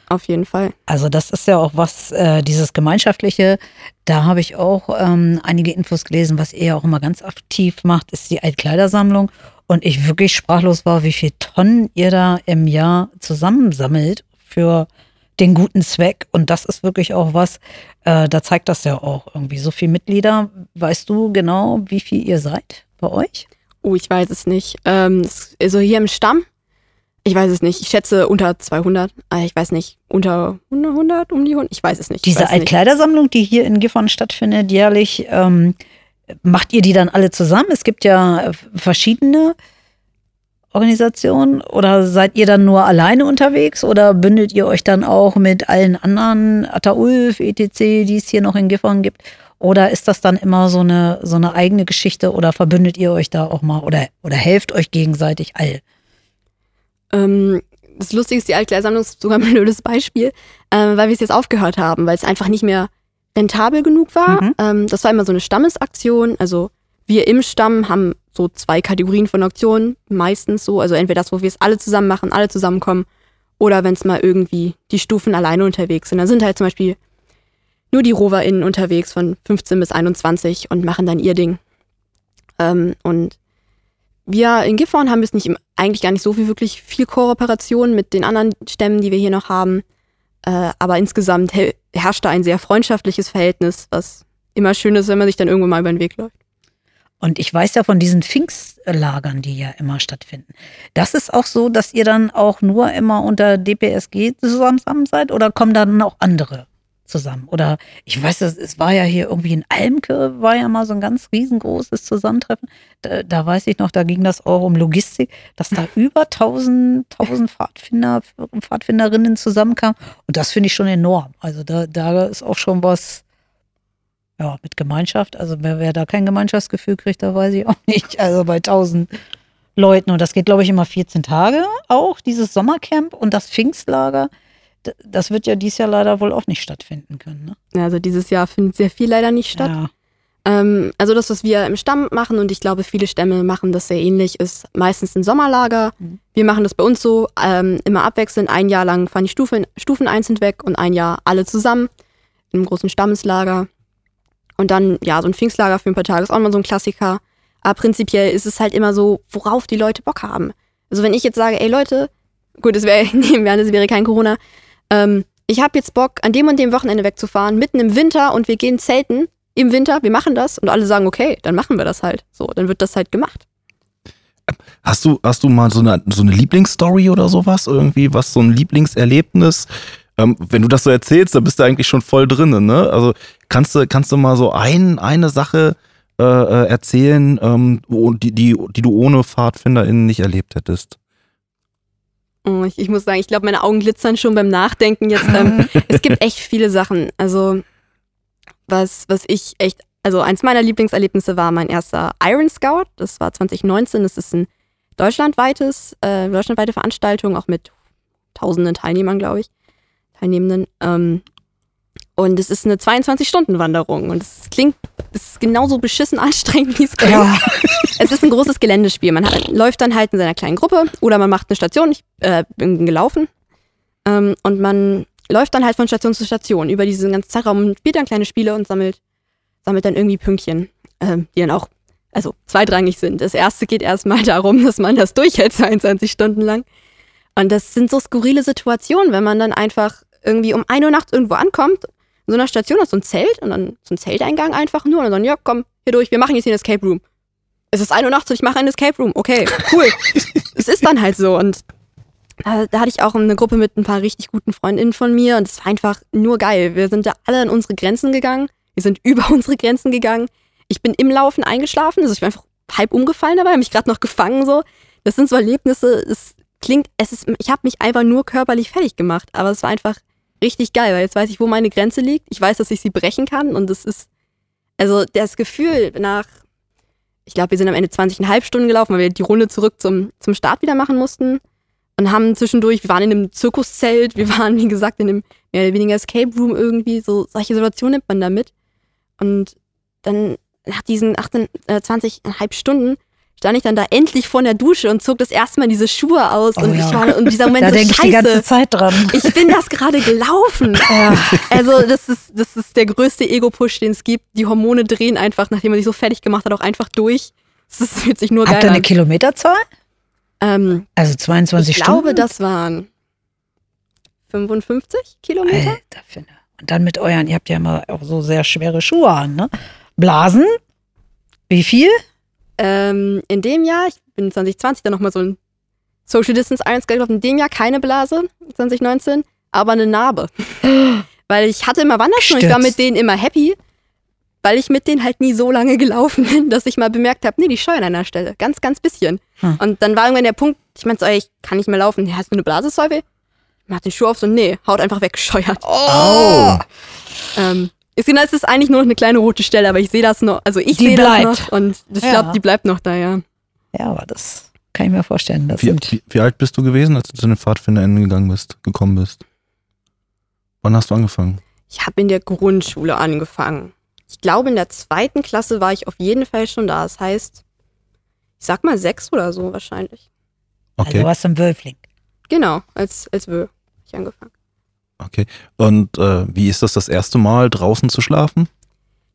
Auf jeden Fall. Also das ist ja auch was, äh, dieses Gemeinschaftliche, da habe ich auch ähm, einige Infos gelesen, was ihr auch immer ganz aktiv macht, ist die Altkleidersammlung. Und ich wirklich sprachlos war, wie viel Tonnen ihr da im Jahr zusammensammelt für den guten Zweck. Und das ist wirklich auch was, äh, da zeigt das ja auch irgendwie so viele Mitglieder. Weißt du genau, wie viel ihr seid bei euch? Oh, ich weiß es nicht. Ähm, also hier im Stamm, ich weiß es nicht. Ich schätze unter 200. Äh, Ich weiß nicht, unter 100, um die 100. Ich weiß es nicht. Ich Diese. Altkleidersammlung, die hier in Gifhorn stattfindet, jährlich, ähm, macht ihr die dann alle zusammen? Es gibt ja äh, verschiedene Organisationen oder seid ihr dann nur alleine unterwegs oder bündelt ihr euch dann auch mit allen anderen Ataulf, etc., die es hier noch in Gifhorn gibt? Oder ist das dann immer so eine, so eine eigene Geschichte oder verbündet ihr euch da auch mal oder, oder helft euch gegenseitig all? Ähm, das Lustige ist, die Altkleidersammlung ist sogar ein blödes Beispiel, ähm, weil wir es jetzt aufgehört haben, weil es einfach nicht mehr rentabel genug war. Mhm. Ähm, das war immer so eine Stammesaktion. Also wir im Stamm haben so zwei Kategorien von Auktionen, meistens so. Also entweder das, wo wir es alle zusammen machen, alle zusammenkommen, oder wenn es mal irgendwie die Stufen alleine unterwegs sind. Dann sind halt zum Beispiel nur die RoverInnen unterwegs von 15 bis 21 und machen dann ihr Ding. Ähm, und wir in Gifhorn haben jetzt nicht eigentlich gar nicht so viel wirklich viel Kooperation mit den anderen Stämmen, die wir hier noch haben. Äh, aber insgesamt he- herrscht da ein sehr freundschaftliches Verhältnis, was immer schön ist, wenn man sich dann irgendwann mal über den Weg läuft. Und ich weiß ja von diesen Pfingstlagern, die ja immer stattfinden. Das ist auch so, dass ihr dann auch nur immer unter DPSG zusammen seid oder kommen dann auch andere zusammen? Oder ich weiß, es, es war ja hier irgendwie in Almke, war ja mal so ein ganz riesengroßes Zusammentreffen. Da, da weiß ich noch, da ging das auch um Logistik, dass da über 1000, 1000 Pfadfinder, Pfadfinderinnen zusammenkamen. Und das finde ich schon enorm. Also da, da ist auch schon was ja, mit Gemeinschaft. Also wer, wer da kein Gemeinschaftsgefühl kriegt, da weiß ich auch nicht. Also bei 1000 Leuten. Und das geht, glaube ich, immer 14 Tage auch, dieses Sommercamp und das Pfingstlager. Das wird ja dieses Jahr leider wohl auch nicht stattfinden können. Ne? Also dieses Jahr findet sehr viel leider nicht statt. Ja. Ähm, also das, was wir im Stamm machen, und ich glaube, viele Stämme machen das sehr ähnlich, ist meistens ein Sommerlager. Mhm. Wir machen das bei uns so, ähm, immer abwechselnd. Ein Jahr lang fahren die Stufen, Stufen einzeln weg und ein Jahr alle zusammen in einem großen Stammeslager. Und dann, ja, so ein Pfingstlager für ein paar Tage ist auch immer so ein Klassiker. Aber prinzipiell ist es halt immer so, worauf die Leute Bock haben. Also wenn ich jetzt sage, ey Leute, gut, es wäre, nehmen wir an, es wäre kein Corona, ähm, ich habe jetzt Bock, an dem und dem Wochenende wegzufahren, mitten im Winter und wir gehen zelten im Winter, wir machen das und alle sagen, okay, dann machen wir das halt. So, dann wird das halt gemacht. Hast du, hast du mal so eine, so eine Lieblingsstory oder sowas? Irgendwie, was so ein Lieblingserlebnis? Ähm, wenn du das so erzählst, dann bist du eigentlich schon voll drin, ne? Also kannst du, kannst du mal so ein, eine Sache äh, äh, erzählen, ähm, die, die, die du ohne PfadfinderInnen nicht erlebt hättest? Oh, ich, ich muss sagen, ich glaube, meine Augen glitzern schon beim Nachdenken jetzt. Ähm, es gibt echt viele Sachen. Also, was, was ich echt, also eins meiner Lieblingserlebnisse war mein erster Iron Scout. Das war 2019. Das ist ein deutschlandweites, äh, deutschlandweite Veranstaltung, auch mit tausenden Teilnehmern, glaube ich, Teilnehmenden. Ähm, und es ist eine 22-Stunden-Wanderung. Und es klingt, es ist genauso beschissen anstrengend, wie es klingt. Ja. Es ist ein großes Geländespiel. Man hat, läuft dann halt in seiner kleinen Gruppe oder man macht eine Station. Ich äh, bin gelaufen. Ähm, und man läuft dann halt von Station zu Station über diesen ganzen Zeitraum und spielt dann kleine Spiele und sammelt, sammelt dann irgendwie Pünktchen, ähm, die dann auch, also zweitrangig sind. Das erste geht erstmal darum, dass man das durchhält 22 Stunden lang. Und das sind so skurrile Situationen, wenn man dann einfach irgendwie um 1 Uhr nachts irgendwo ankommt, in so einer Station hat so ein Zelt und dann so ein Zelteingang einfach nur und dann, ja, komm, hier durch, wir machen jetzt hier ein Escape Room. Es ist 1 Uhr nachts und ich mache ein Escape Room. Okay, cool. es ist dann halt so und da, da hatte ich auch eine Gruppe mit ein paar richtig guten Freundinnen von mir und es war einfach nur geil. Wir sind da alle an unsere Grenzen gegangen. Wir sind über unsere Grenzen gegangen. Ich bin im Laufen eingeschlafen, also ich bin einfach halb umgefallen dabei, habe mich gerade noch gefangen so. Das sind so Erlebnisse, es klingt, es ist, ich habe mich einfach nur körperlich fertig gemacht, aber es war einfach richtig geil, weil jetzt weiß ich, wo meine Grenze liegt. Ich weiß, dass ich sie brechen kann und es ist, also das Gefühl nach, ich glaube, wir sind am Ende 20,5 Stunden gelaufen, weil wir die Runde zurück zum, zum Start wieder machen mussten und haben zwischendurch, wir waren in einem Zirkuszelt, wir waren, wie gesagt, in einem mehr oder weniger Escape Room irgendwie, so solche Situationen nimmt man da mit. Und dann nach diesen 18, äh, 20,5 Stunden stand ich dann da endlich vor der Dusche und zog das erste Mal diese Schuhe aus Oh und ja. ich war und dieser Moment Da so denke ich die ganze scheiße. Zeit dran. Ich bin das gerade gelaufen. Ja. Also das ist, das ist der größte Ego-Push, den es gibt. Die Hormone drehen einfach, nachdem man sich so fertig gemacht hat, auch einfach durch. Das fühlt sich nur Habt geil ihr eine. Kilometerzahl? Ähm, Also 22 ich Stunden? glaube, das waren 55 Kilometer. Alter, Finne. Und dann mit euren, ihr habt ja immer auch so sehr schwere Schuhe an, ne? Blasen? Wie viel? Ähm, in dem Jahr, ich bin 2020 dann nochmal so ein Social Distance Iron Sky gelaufen. In dem Jahr keine Blase, 2019, aber eine Narbe. weil ich hatte immer Wanderschuhe und ich war mit denen immer happy, weil ich mit denen halt nie so lange gelaufen bin, dass ich mal bemerkt habe, nee, die scheuern an der Stelle. Ganz, ganz bisschen. Hm. Und dann war irgendwann der Punkt, ich meinte so, ey, ich kann nicht mehr laufen. Ja, hast du eine Blase, Säufe? Mach den Schuh auf, so, nee, haut einfach weg, gescheuert. Oh. Ähm, ist genau, es ist eigentlich nur noch eine kleine rote Stelle, aber ich sehe das noch, also ich sehe das bleibt. noch und ich Ja. glaube, die bleibt noch da, ja. Ja, aber das kann ich mir vorstellen. Das Wie, wie, wie alt bist du gewesen, als du zu den PfadfinderInnen gegangen bist, gekommen bist? Wann hast du angefangen? Ich habe in der Grundschule angefangen. Ich glaube, in der zweiten Klasse war ich auf jeden Fall schon da. Das heißt, ich sag mal sechs oder so wahrscheinlich. Okay, Also was im Wölfling. Genau, als, als Wö hab ich angefangen. Okay. Und äh, wie ist das das erste Mal draußen zu schlafen?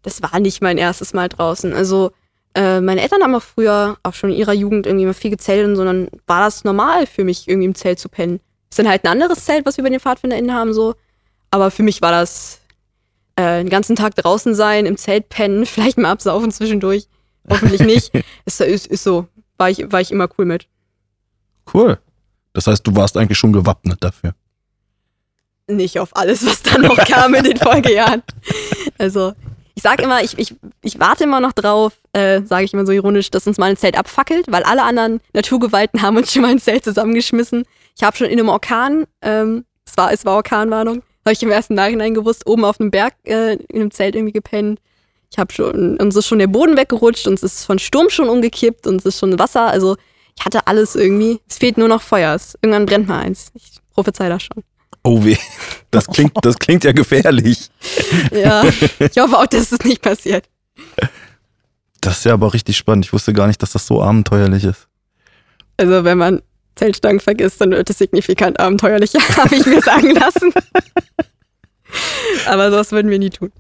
Das war nicht mein erstes Mal draußen. Also, äh, meine Eltern haben auch früher, auch schon in ihrer Jugend, irgendwie mal viel gezeltet und so, dann war das normal für mich, irgendwie im Zelt zu pennen. Ist dann halt ein anderes Zelt, was wir bei den PfadfinderInnen haben, so. Aber für mich war das äh, den ganzen Tag draußen sein, im Zelt pennen, vielleicht mal absaufen zwischendurch. Hoffentlich nicht. ist, ist, ist so. War ich, war ich immer cool mit. Cool. Das heißt, du warst eigentlich schon gewappnet dafür. Nicht auf alles, was dann noch kam in den Folgejahren. Also, ich sag immer, ich, ich, ich warte immer noch drauf, äh, sage ich immer so ironisch, dass uns mal ein Zelt abfackelt, weil alle anderen Naturgewalten haben uns schon mal ein Zelt zusammengeschmissen. Ich habe schon in einem Orkan, ähm, es war, es war Orkanwarnung, habe ich im ersten Nachhinein gewusst, oben auf einem Berg äh, in einem Zelt irgendwie gepennt. Ich habe schon, uns ist schon der Boden weggerutscht, uns ist von Sturm schon umgekippt, uns ist schon Wasser, also ich hatte alles irgendwie. Es fehlt nur noch Feuer. Irgendwann brennt mal eins. Ich prophezei das schon. Oh weh. Das klingt, das klingt ja gefährlich. Ja, ich hoffe auch, dass es nicht passiert. Das ist ja aber richtig spannend. Ich wusste gar nicht, dass das so abenteuerlich ist. Also wenn man Zeltstangen vergisst, dann wird es signifikant abenteuerlicher, habe ich mir sagen lassen. aber sowas würden wir nie tun.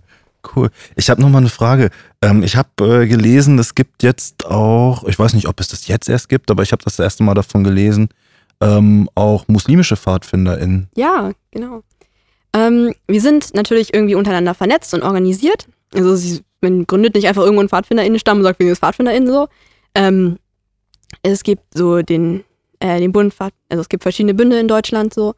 Cool. Ich habe noch mal eine Frage. Ähm, ich habe äh, gelesen, es gibt jetzt auch, ich weiß nicht, ob es das jetzt erst gibt, aber ich habe das erste Mal davon gelesen, ähm, auch muslimische PfadfinderInnen. Ja, genau. Ähm, wir sind natürlich irgendwie untereinander vernetzt und organisiert. Also sie, man gründet nicht einfach irgendwo einen PfadfinderInnenstamm und sagt, wir sind PfadfinderInnen so. Ähm, es gibt so den, äh, den Bund, also es gibt verschiedene Bünde in Deutschland so.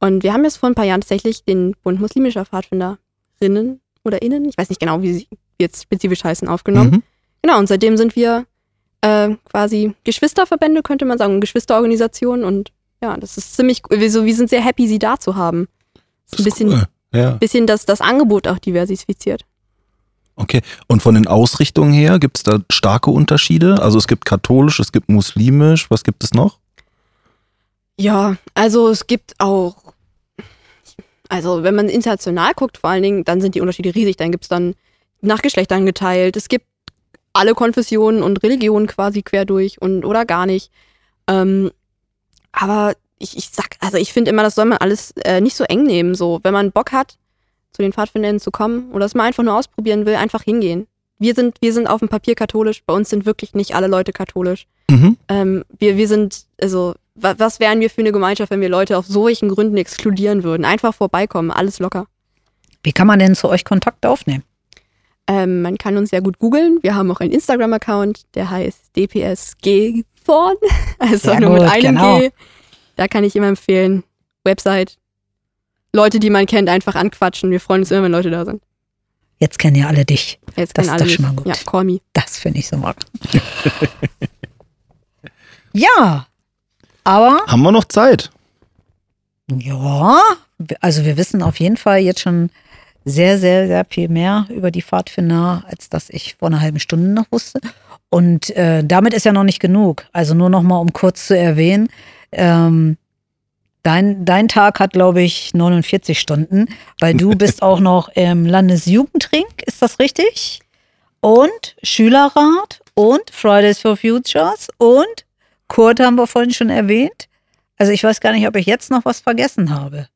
Und wir haben jetzt vor ein paar Jahren tatsächlich den Bund muslimischer Pfadfinderinnen oder Innen, ich weiß nicht genau, wie sie jetzt spezifisch heißen, aufgenommen. Mhm. Genau, und seitdem sind wir äh, quasi Geschwisterverbände, könnte man sagen, Geschwisterorganisationen und ja, das ist ziemlich, wir, so, wir sind sehr happy, sie da zu haben. Das ist ein bisschen, cool. Ja. bisschen das, das Angebot auch diversifiziert. Okay. Und von den Ausrichtungen her gibt es da starke Unterschiede? Also es gibt katholisch, es gibt muslimisch, was gibt es noch? Ja, also es gibt auch, also wenn man international guckt, vor allen Dingen, dann sind die Unterschiede riesig. Dann gibt es dann nach Geschlechtern geteilt. Es gibt alle Konfessionen und Religionen quasi quer durch und oder gar nicht. Ähm, aber ich, ich sag, also ich finde immer, das soll man alles äh, nicht so eng nehmen. So, wenn man Bock hat, zu den Pfadfindern zu kommen oder es mal einfach nur ausprobieren will, einfach hingehen. Wir sind, wir sind auf dem Papier katholisch, bei uns sind wirklich nicht alle Leute katholisch. Mhm. Ähm, wir, wir sind, also, wa was wären wir für eine Gemeinschaft, wenn wir Leute auf solchen Gründen exkludieren würden? Einfach vorbeikommen, alles locker. Wie kann man denn zu euch Kontakt aufnehmen? Ähm, man kann uns sehr gut googeln. Wir haben auch einen Instagram-Account, der heißt DPSG vorn. Also Sehr nur mit gut, einem genau. G. Da kann ich immer empfehlen. Website. Leute, die man kennt, einfach anquatschen. Wir freuen uns immer, wenn Leute da sind. Jetzt kennen ja alle dich. Jetzt Das kennen ist alle doch schon mal gut. Ja, call me. Das finde ich so mag. ja, aber Haben wir noch Zeit? ja, also wir wissen auf jeden Fall jetzt schon sehr, sehr, sehr viel mehr über die Pfadfinder, als das ich vor einer halben Stunde noch wusste. Und äh, damit ist ja noch nicht genug. Also nur noch mal, um kurz zu erwähnen, ähm, dein, dein Tag hat, glaube ich, 49 Stunden, weil du bist auch noch im Landesjugendring, ist das richtig? Und Schülerrat und Fridays for Futures und Kurt haben wir vorhin schon erwähnt. Also ich weiß gar nicht, ob ich jetzt noch was vergessen habe.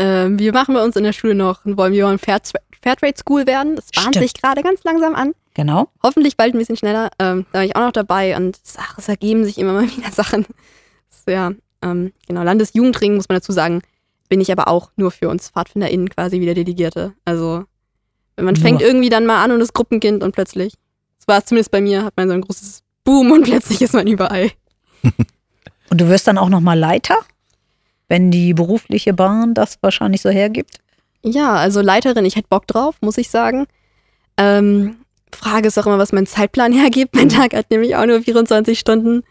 Ähm, wir machen bei uns in der Schule noch, wollen wir Fair, Fairtrade School werden. Das bahnt Stimmt. sich gerade ganz langsam an. Genau. Hoffentlich bald ein bisschen schneller. Ähm, da bin ich auch noch dabei und ach, es ergeben sich immer mal wieder Sachen. So, ja, ähm, genau. Landesjugendring, muss man dazu sagen, bin ich aber auch nur für uns PfadfinderInnen quasi wieder Delegierte. Also, wenn man Nur. fängt irgendwie dann mal an und ist Gruppenkind und plötzlich, das war es zumindest bei mir, hat man so ein großes Boom und plötzlich ist man überall. Und du wirst dann auch noch mal Leiter, wenn die berufliche Bahn das wahrscheinlich so hergibt. Ja, also Leiterin, ich hätte Bock drauf, muss ich sagen. Ähm, Frage ist auch immer, was mein Zeitplan hergibt. Mein Tag hat nämlich auch nur 24 Stunden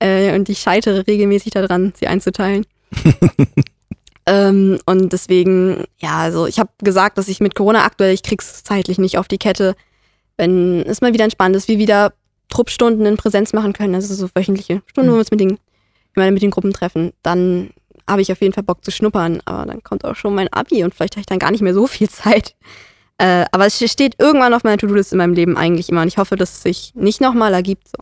äh, und ich scheitere regelmäßig daran, sie einzuteilen. ähm, und deswegen, ja, also ich habe gesagt, dass ich mit Corona aktuell, ich krieg's zeitlich nicht auf die Kette. Wenn es mal wieder entspannt ist, wir wieder Truppstunden in Präsenz machen können, also so wöchentliche Stunden, wo wir uns mit den, mit den Gruppen treffen, dann habe ich auf jeden Fall Bock zu schnuppern. Aber dann kommt auch schon mein Abi und vielleicht habe ich dann gar nicht mehr so viel Zeit. Äh, aber es steht irgendwann auf meiner To-Do-Liste in meinem Leben eigentlich immer und ich hoffe, dass es sich nicht nochmal ergibt. So.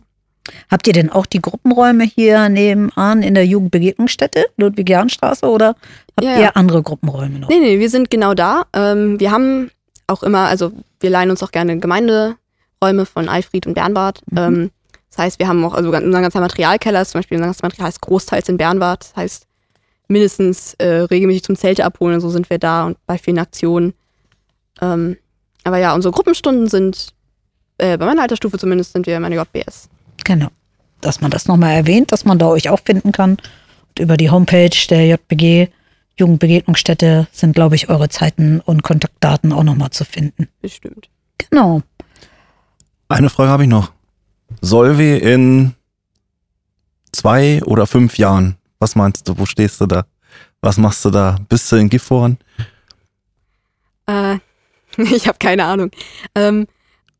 Habt ihr denn auch die Gruppenräume hier nebenan in der Jugendbegegnungsstätte, Ludwig-Jahn-Straße, oder habt Ja, ihr ja. andere Gruppenräume noch? Nee, nee, wir sind genau da. Ähm, wir haben auch immer, also wir leihen uns auch gerne Gemeinderäume von Alfried und Bernward. Mhm. Ähm, das heißt, wir haben auch, also unser ganzer Materialkeller ist zum Beispiel, unser ganzes Material ist großteils in Bernward. Das heißt, mindestens äh, regelmäßig zum Zelte abholen, so sind wir da und bei vielen Aktionen. Ähm, aber ja, unsere Gruppenstunden sind, äh, bei meiner Altersstufe zumindest, sind wir in meiner JBS. Genau. Dass man das nochmal erwähnt, dass man da euch auch finden kann. Und über die Homepage der JBG, Jugendbegegnungsstätte, sind, glaube ich, eure Zeiten und Kontaktdaten auch nochmal zu finden. Bestimmt. Genau. Eine Frage habe ich noch. Solvi in zwei oder fünf Jahren. Was meinst du? Wo stehst du da? Was machst du da? Bist du in Gifhorn? Äh, ich habe keine Ahnung. Ähm,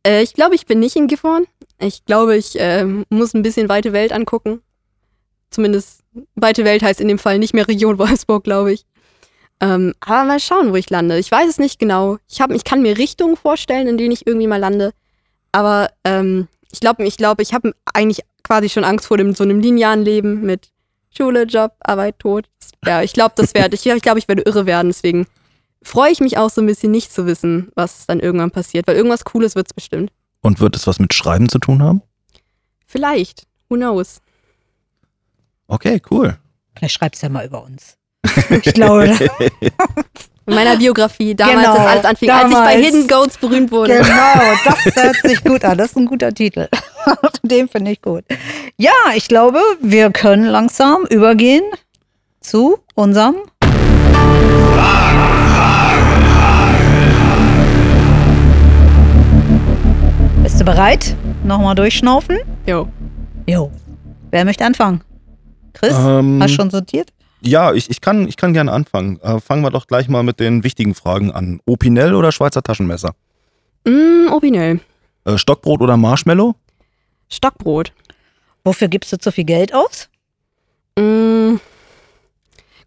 äh, ich glaube, ich bin nicht in Gifhorn. Ich glaube, ich äh, muss ein bisschen weite Welt angucken. Zumindest weite Welt heißt in dem Fall nicht mehr Region Wolfsburg, glaube ich. Ähm, aber mal schauen, wo ich lande. Ich weiß es nicht genau. Ich, hab, ich kann mir Richtungen vorstellen, in denen ich irgendwie mal lande. aber ähm, ich glaube, ich, glaub, ich habe eigentlich quasi schon Angst vor dem, so einem linearen Leben mit Schule, Job, Arbeit, Tod. Ja, ich glaube, das werde ich. Ich glaube, ich werde irre werden. Deswegen freue ich mich auch so ein bisschen nicht zu wissen, was dann irgendwann passiert, weil irgendwas Cooles wird es bestimmt. Und wird es was mit Schreiben zu tun haben? Vielleicht. Who knows? Okay, cool. Vielleicht schreibst du ja mal über uns. Ich glaube. In meiner Biografie, damals, Genau, als alles anfing, als ich bei damals. Hidden Goats berühmt wurde. Genau, das hört sich gut an. Das ist ein guter Titel. Den finde ich gut. Ja, ich glaube, wir können langsam übergehen zu unserem. Bist du bereit? Nochmal durchschnaufen? Jo. Jo. Wer möchte anfangen? Chris, Ähm, hast du schon sortiert? Ja, ich, ich, kann, ich kann gerne anfangen. Äh, fangen wir doch gleich mal mit den wichtigen Fragen an. Opinel oder Schweizer Taschenmesser? Mm, Opinel. Äh, Stockbrot oder Marshmallow? Stockbrot. Wofür gibst du zu viel Geld aus? Mm,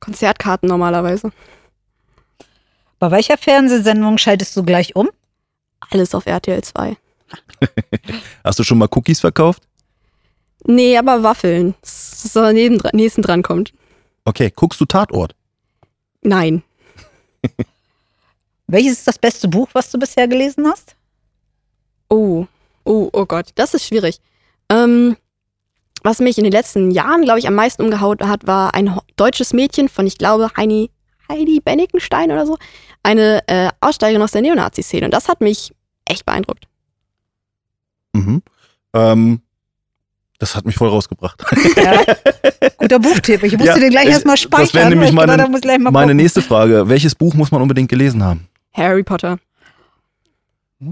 Konzertkarten normalerweise. Bei welcher Fernsehsendung schaltest du gleich um? Alles auf RTL 2. Hast du schon mal Cookies verkauft? Nee, aber Waffeln. Das ist so neben, nächsten dran kommt. Okay, guckst du Tatort? Nein. Welches ist das beste Buch, was du bisher gelesen hast? Oh, oh, oh Gott, das ist schwierig. Ähm, was mich in den letzten Jahren, glaube ich, am meisten umgehaut hat, war ein deutsches Mädchen von, ich glaube, Heini, Heidi Bennickenstein oder so. Eine äh, Aussteigerin aus der Neonazi-Szene. Und das hat mich echt beeindruckt. Mhm. Ähm, das hat mich voll rausgebracht. Ja. Guter Buchtipp. Ich musste Ja, den gleich ich- erstmal das speichern. wäre nämlich meine- mal Meine gucken. nächste Frage. Welches Buch muss man unbedingt gelesen haben? Harry Potter.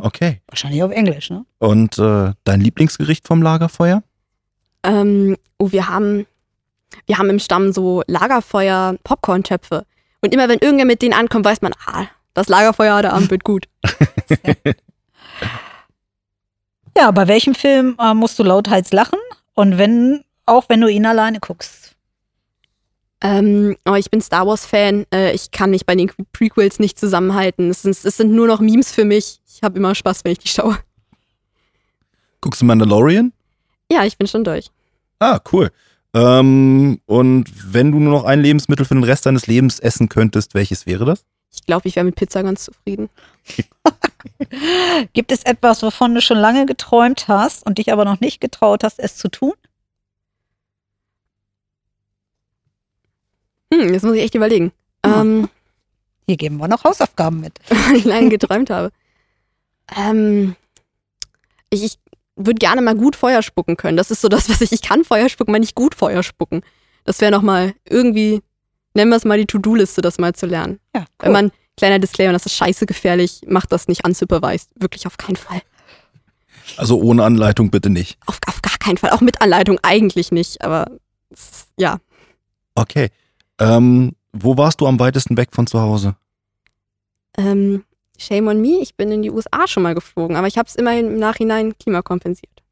Okay. Wahrscheinlich auf Englisch, ne? Und äh, dein Lieblingsgericht vom Lagerfeuer? Ähm, oh, wir haben, wir haben im Stamm so Lagerfeuer Popcorn-Töpfe. Und immer wenn irgendwer mit denen ankommt, weiß man, ah, das Lagerfeuer heute Abend wird gut. Ja, bei welchem Film äh, musst du lauthals lachen? Und wenn, auch wenn du ihn alleine guckst. Ähm, aber ich bin Star Wars-Fan. Äh, ich kann mich bei den Prequels nicht zusammenhalten. Es sind, es sind nur noch Memes für mich. Ich habe immer Spaß, wenn ich die schaue. Guckst du Mandalorian? Ja, ich bin schon durch. Ah, cool. Ähm, und wenn du nur noch ein Lebensmittel für den Rest deines Lebens essen könntest, welches wäre das? Ich glaube, ich wäre mit Pizza ganz zufrieden. Gibt es etwas, wovon du schon lange geträumt hast und dich aber noch nicht getraut hast, es zu tun? Hm, jetzt muss ich echt überlegen. Ja. Ähm, Hier geben wir noch Hausaufgaben mit. weil ich lange geträumt habe. Ähm, ich, ich würde gerne mal gut Feuer spucken können. Das ist so das, was ich. Ich kann Feuer spucken, aber nicht gut Feuer spucken. Das wäre nochmal irgendwie, nennen wir es mal die To-Do-Liste, das mal zu lernen. Ja, Wenn man, kleiner Disclaimer, das ist scheiße gefährlich, macht das nicht unsupervised. Wirklich auf keinen Fall. Also ohne Anleitung bitte nicht. Auf, auf gar keinen Fall. Auch mit Anleitung eigentlich nicht, aber ja. Okay. Ähm, wo warst du am weitesten weg von zu Hause? Ähm, shame on me, ich bin in die USA schon mal geflogen, aber ich habe es immerhin im Nachhinein klimakompensiert.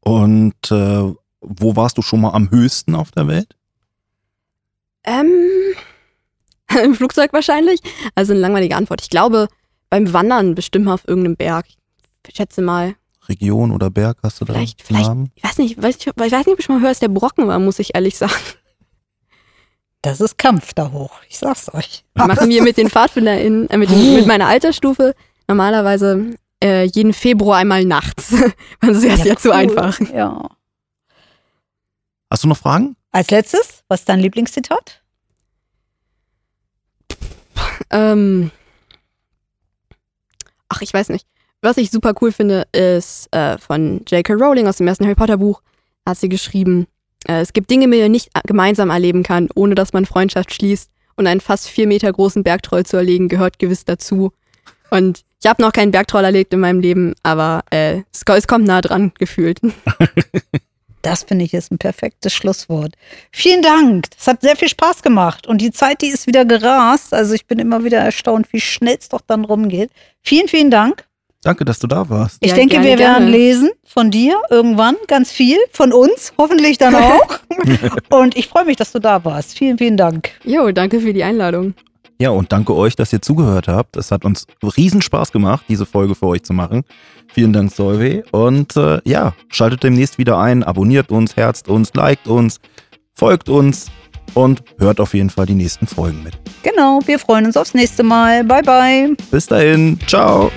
Und äh, wo warst du schon mal am höchsten auf der Welt? Ähm, im Flugzeug wahrscheinlich. Also eine langweilige Antwort. Ich glaube, beim Wandern bestimmt mal auf irgendeinem Berg. Ich schätze mal, Region oder Berg hast du da Vielleicht- vielleicht- ich weiß nicht, weiß ich, ich weiß nicht, ob ich schon mal höre, dass der Brocken war, muss ich ehrlich sagen. Das ist Kampf da hoch. Ich sag's euch. Machen wir mit den PfadfinderInnen, äh, mit, den, mit meiner Altersstufe normalerweise äh, jeden Februar einmal nachts. Das ist ja, zu cool. einfach. Ja. Hast du noch Fragen? Als letztes, was ist dein Lieblingszitat? Ähm, ach, ich weiß nicht. Was ich super cool finde, ist äh, von J.K. Rowling aus dem ersten Harry Potter Buch. Da hat sie geschrieben, es gibt Dinge, die man nicht gemeinsam erleben kann, ohne dass man Freundschaft schließt. Und einen fast vier Meter großen Bergtroll zu erlegen, gehört gewiss dazu. Und ich habe noch keinen Bergtroll erlegt in meinem Leben, aber äh, es, es kommt nah dran, gefühlt. Das finde ich ist ein perfektes Schlusswort. Vielen Dank. Das hat sehr viel Spaß gemacht. Und die Zeit, die ist wieder gerast. Also ich bin immer wieder erstaunt, wie schnell es doch dann rumgeht. Vielen, vielen Dank. Danke, dass du da warst. Ich Ja, denke, gerne, wir werden gerne. lesen von dir irgendwann ganz viel. Von uns hoffentlich dann auch. Und ich freue mich, dass du da warst. Vielen, vielen Dank. Jo, danke für die Einladung. Ja, und danke euch, dass ihr zugehört habt. Es hat uns riesen Spaß gemacht, diese Folge für euch zu machen. Vielen Dank, Solveig. Und äh, ja, schaltet demnächst wieder ein, abonniert uns, herzt uns, liked uns, folgt uns und hört auf jeden Fall die nächsten Folgen mit. Genau, wir freuen uns aufs nächste Mal. Bye, bye. Bis dahin, ciao.